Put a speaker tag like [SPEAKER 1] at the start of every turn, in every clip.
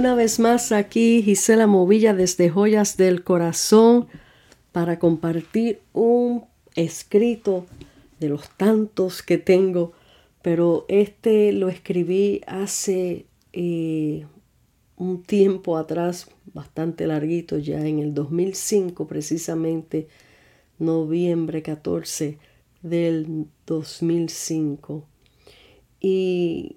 [SPEAKER 1] Una vez más aquí Gisela Movilla desde Joyas del Corazón para compartir un escrito de los tantos que tengo, pero este lo escribí hace eh, un tiempo atrás, bastante larguito, ya en el 2005 precisamente, noviembre 14 del 2005. Y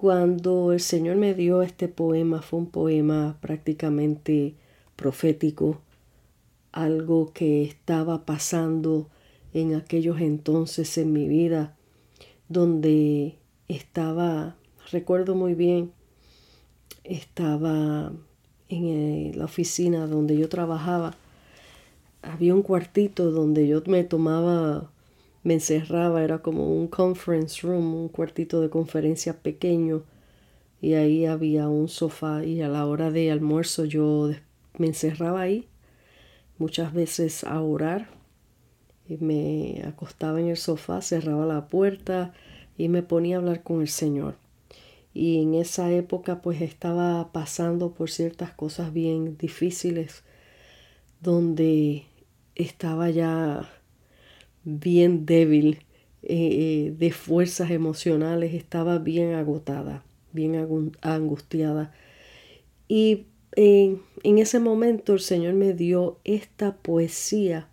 [SPEAKER 1] cuando el Señor me dio este poema, fue un poema prácticamente profético, algo que estaba pasando en aquellos entonces en mi vida, donde estaba, recuerdo muy bien, estaba en eh, la oficina donde yo trabajaba, había un cuartito donde yo me tomaba me encerraba, era como un conference room, un cuartito de conferencia pequeño y ahí había un sofá y a la hora de almuerzo yo me encerraba ahí muchas veces a orar y me acostaba en el sofá, cerraba la puerta y me ponía a hablar con el Señor. Y en esa época pues estaba pasando por ciertas cosas bien difíciles donde estaba ya bien débil eh, eh, de fuerzas emocionales, estaba bien agotada, bien angustiada. Y en ese momento el Señor me dio esta poesía,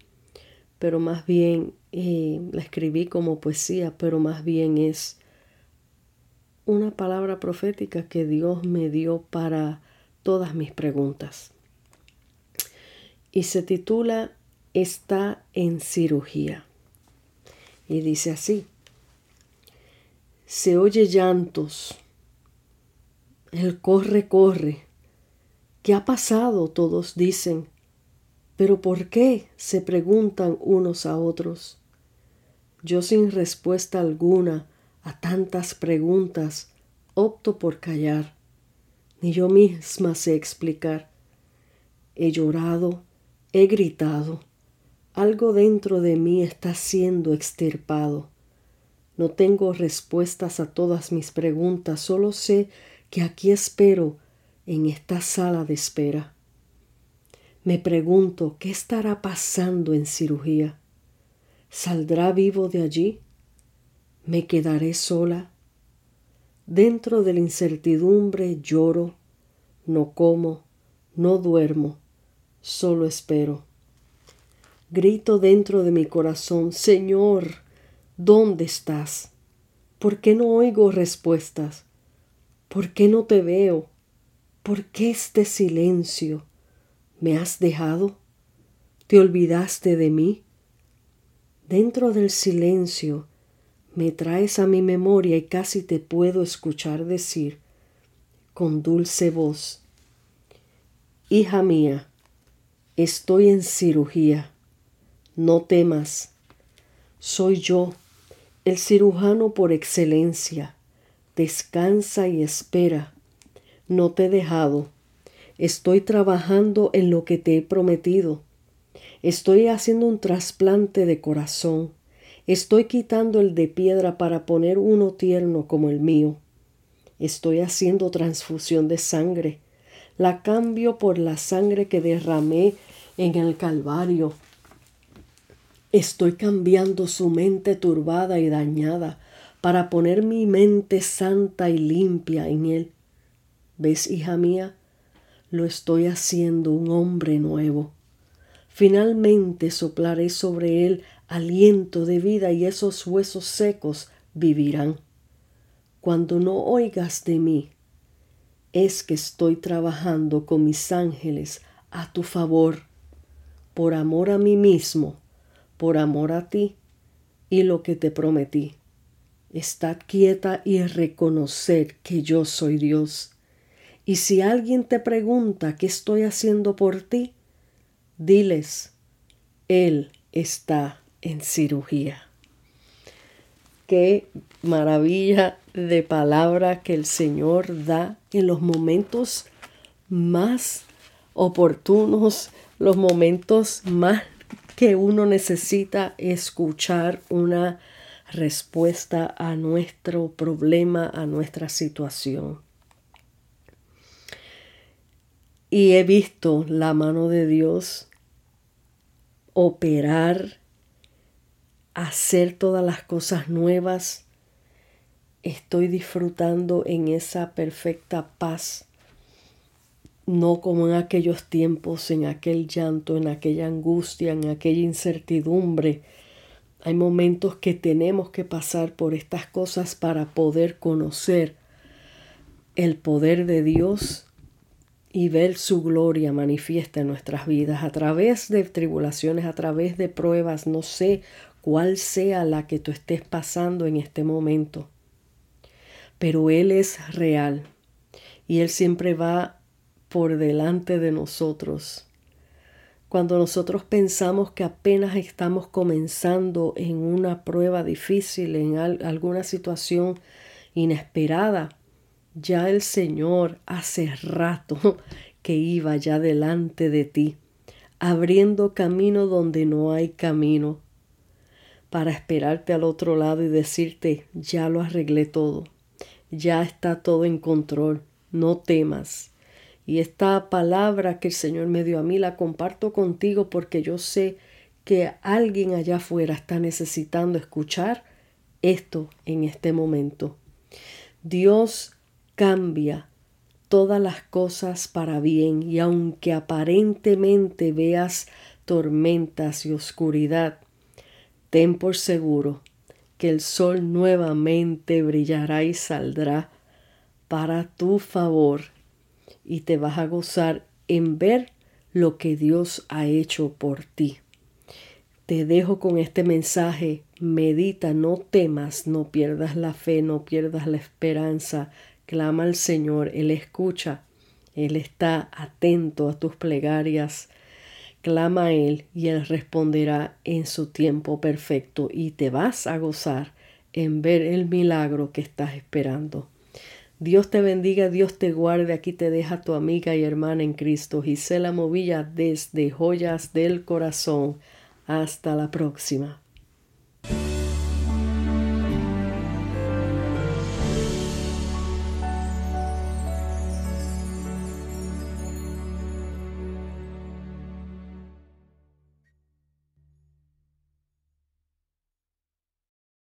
[SPEAKER 1] pero más bien eh, la escribí como poesía, pero más bien es una palabra profética que Dios me dio para todas mis preguntas. Y se titula Está en cirugía. Y dice así, se oye llantos, el corre, corre. ¿Qué ha pasado? Todos dicen. ¿Pero por qué? se preguntan unos a otros. Yo sin respuesta alguna a tantas preguntas opto por callar. Ni yo misma sé explicar. He llorado, he gritado algo dentro de mí está siendo extirpado. No tengo respuestas a todas mis preguntas, solo sé que aquí espero en esta sala de espera. Me pregunto qué estará pasando en cirugía. ¿Saldrá vivo de allí? ¿Me quedaré sola? Dentro de la incertidumbre lloro, no como, no duermo, solo espero. Grito dentro de mi corazón, Señor, ¿dónde estás? ¿Por qué no oigo respuestas? ¿Por qué no te veo? ¿Por qué este silencio? ¿Me has dejado? ¿Te olvidaste de mí? Dentro del silencio me traes a mi memoria y casi te puedo escuchar decir con dulce voz, Hija mía, estoy en cirugía no temas, soy yo, el cirujano por excelencia. Descansa y espera. No te he dejado. Estoy trabajando en lo que te he prometido. Estoy haciendo un trasplante de corazón. Estoy quitando el de piedra para poner uno tierno como el mío. Estoy haciendo transfusión de sangre. La cambio por la sangre que derramé en el Calvario Estoy cambiando su mente turbada y dañada para poner mi mente santa y limpia en él. ¿Ves, hija mía? Lo estoy haciendo un hombre nuevo. Finalmente soplaré sobre él aliento de vida y esos huesos secos vivirán. Cuando no oigas de mí, es que estoy trabajando con mis ángeles a tu favor, por amor a mí mismo por amor a ti y lo que te prometí. Estad quieta y reconocer que yo soy Dios. Y si alguien te pregunta qué estoy haciendo por ti, diles, Él está en cirugía. Qué maravilla de palabra que el Señor da en los momentos más oportunos, los momentos más que uno necesita escuchar una respuesta a nuestro problema, a nuestra situación. y he visto la mano de Dios operar, hacer todas las cosas nuevas. Estoy disfrutando en esa perfecta paz, no como en aquellos tiempos, en aquel llanto, en aquella angustia, en aquella incertidumbre. Hay momentos que tenemos que pasar por estas cosas para poder conocer el poder de Dios y ver su gloria manifiesta en nuestras vidas a través de tribulaciones, a través de pruebas, no sé cuál sea la que tú estés pasando en este momento. Pero Él es real y Él siempre va por delante de nosotros. Cuando nosotros pensamos que apenas estamos comenzando en una prueba difícil, en alguna situación inesperada, ya el Señor hace rato que iba ya delante de ti, abriendo camino donde no hay camino, para esperarte al otro lado y decirte, ya lo arreglé todo, ya está todo en control, no temas. Y esta palabra que el Señor me dio a mí la comparto contigo porque yo sé que alguien allá afuera está necesitando escuchar esto en este momento. Dios cambia todas las cosas para bien y aunque aparentemente veas tormentas y oscuridad, ten por seguro que el sol nuevamente brillará y saldrá para tu favor y te vas a gozar en ver lo que Dios ha hecho por ti. Te dejo con este mensaje, medita, no temas, no pierdas la fe, no pierdas la esperanza, Clama al Señor, Él escucha, Él está atento a tus plegarias. Clama a Él y Él responderá en su tiempo perfecto y te vas a gozar en ver el milagro que estás esperando. Dios te bendiga, Dios te guarde. Aquí te deja tu amiga y hermana en Cristo, Gisela Movilla, desde Joyas del Corazón. Hasta la próxima.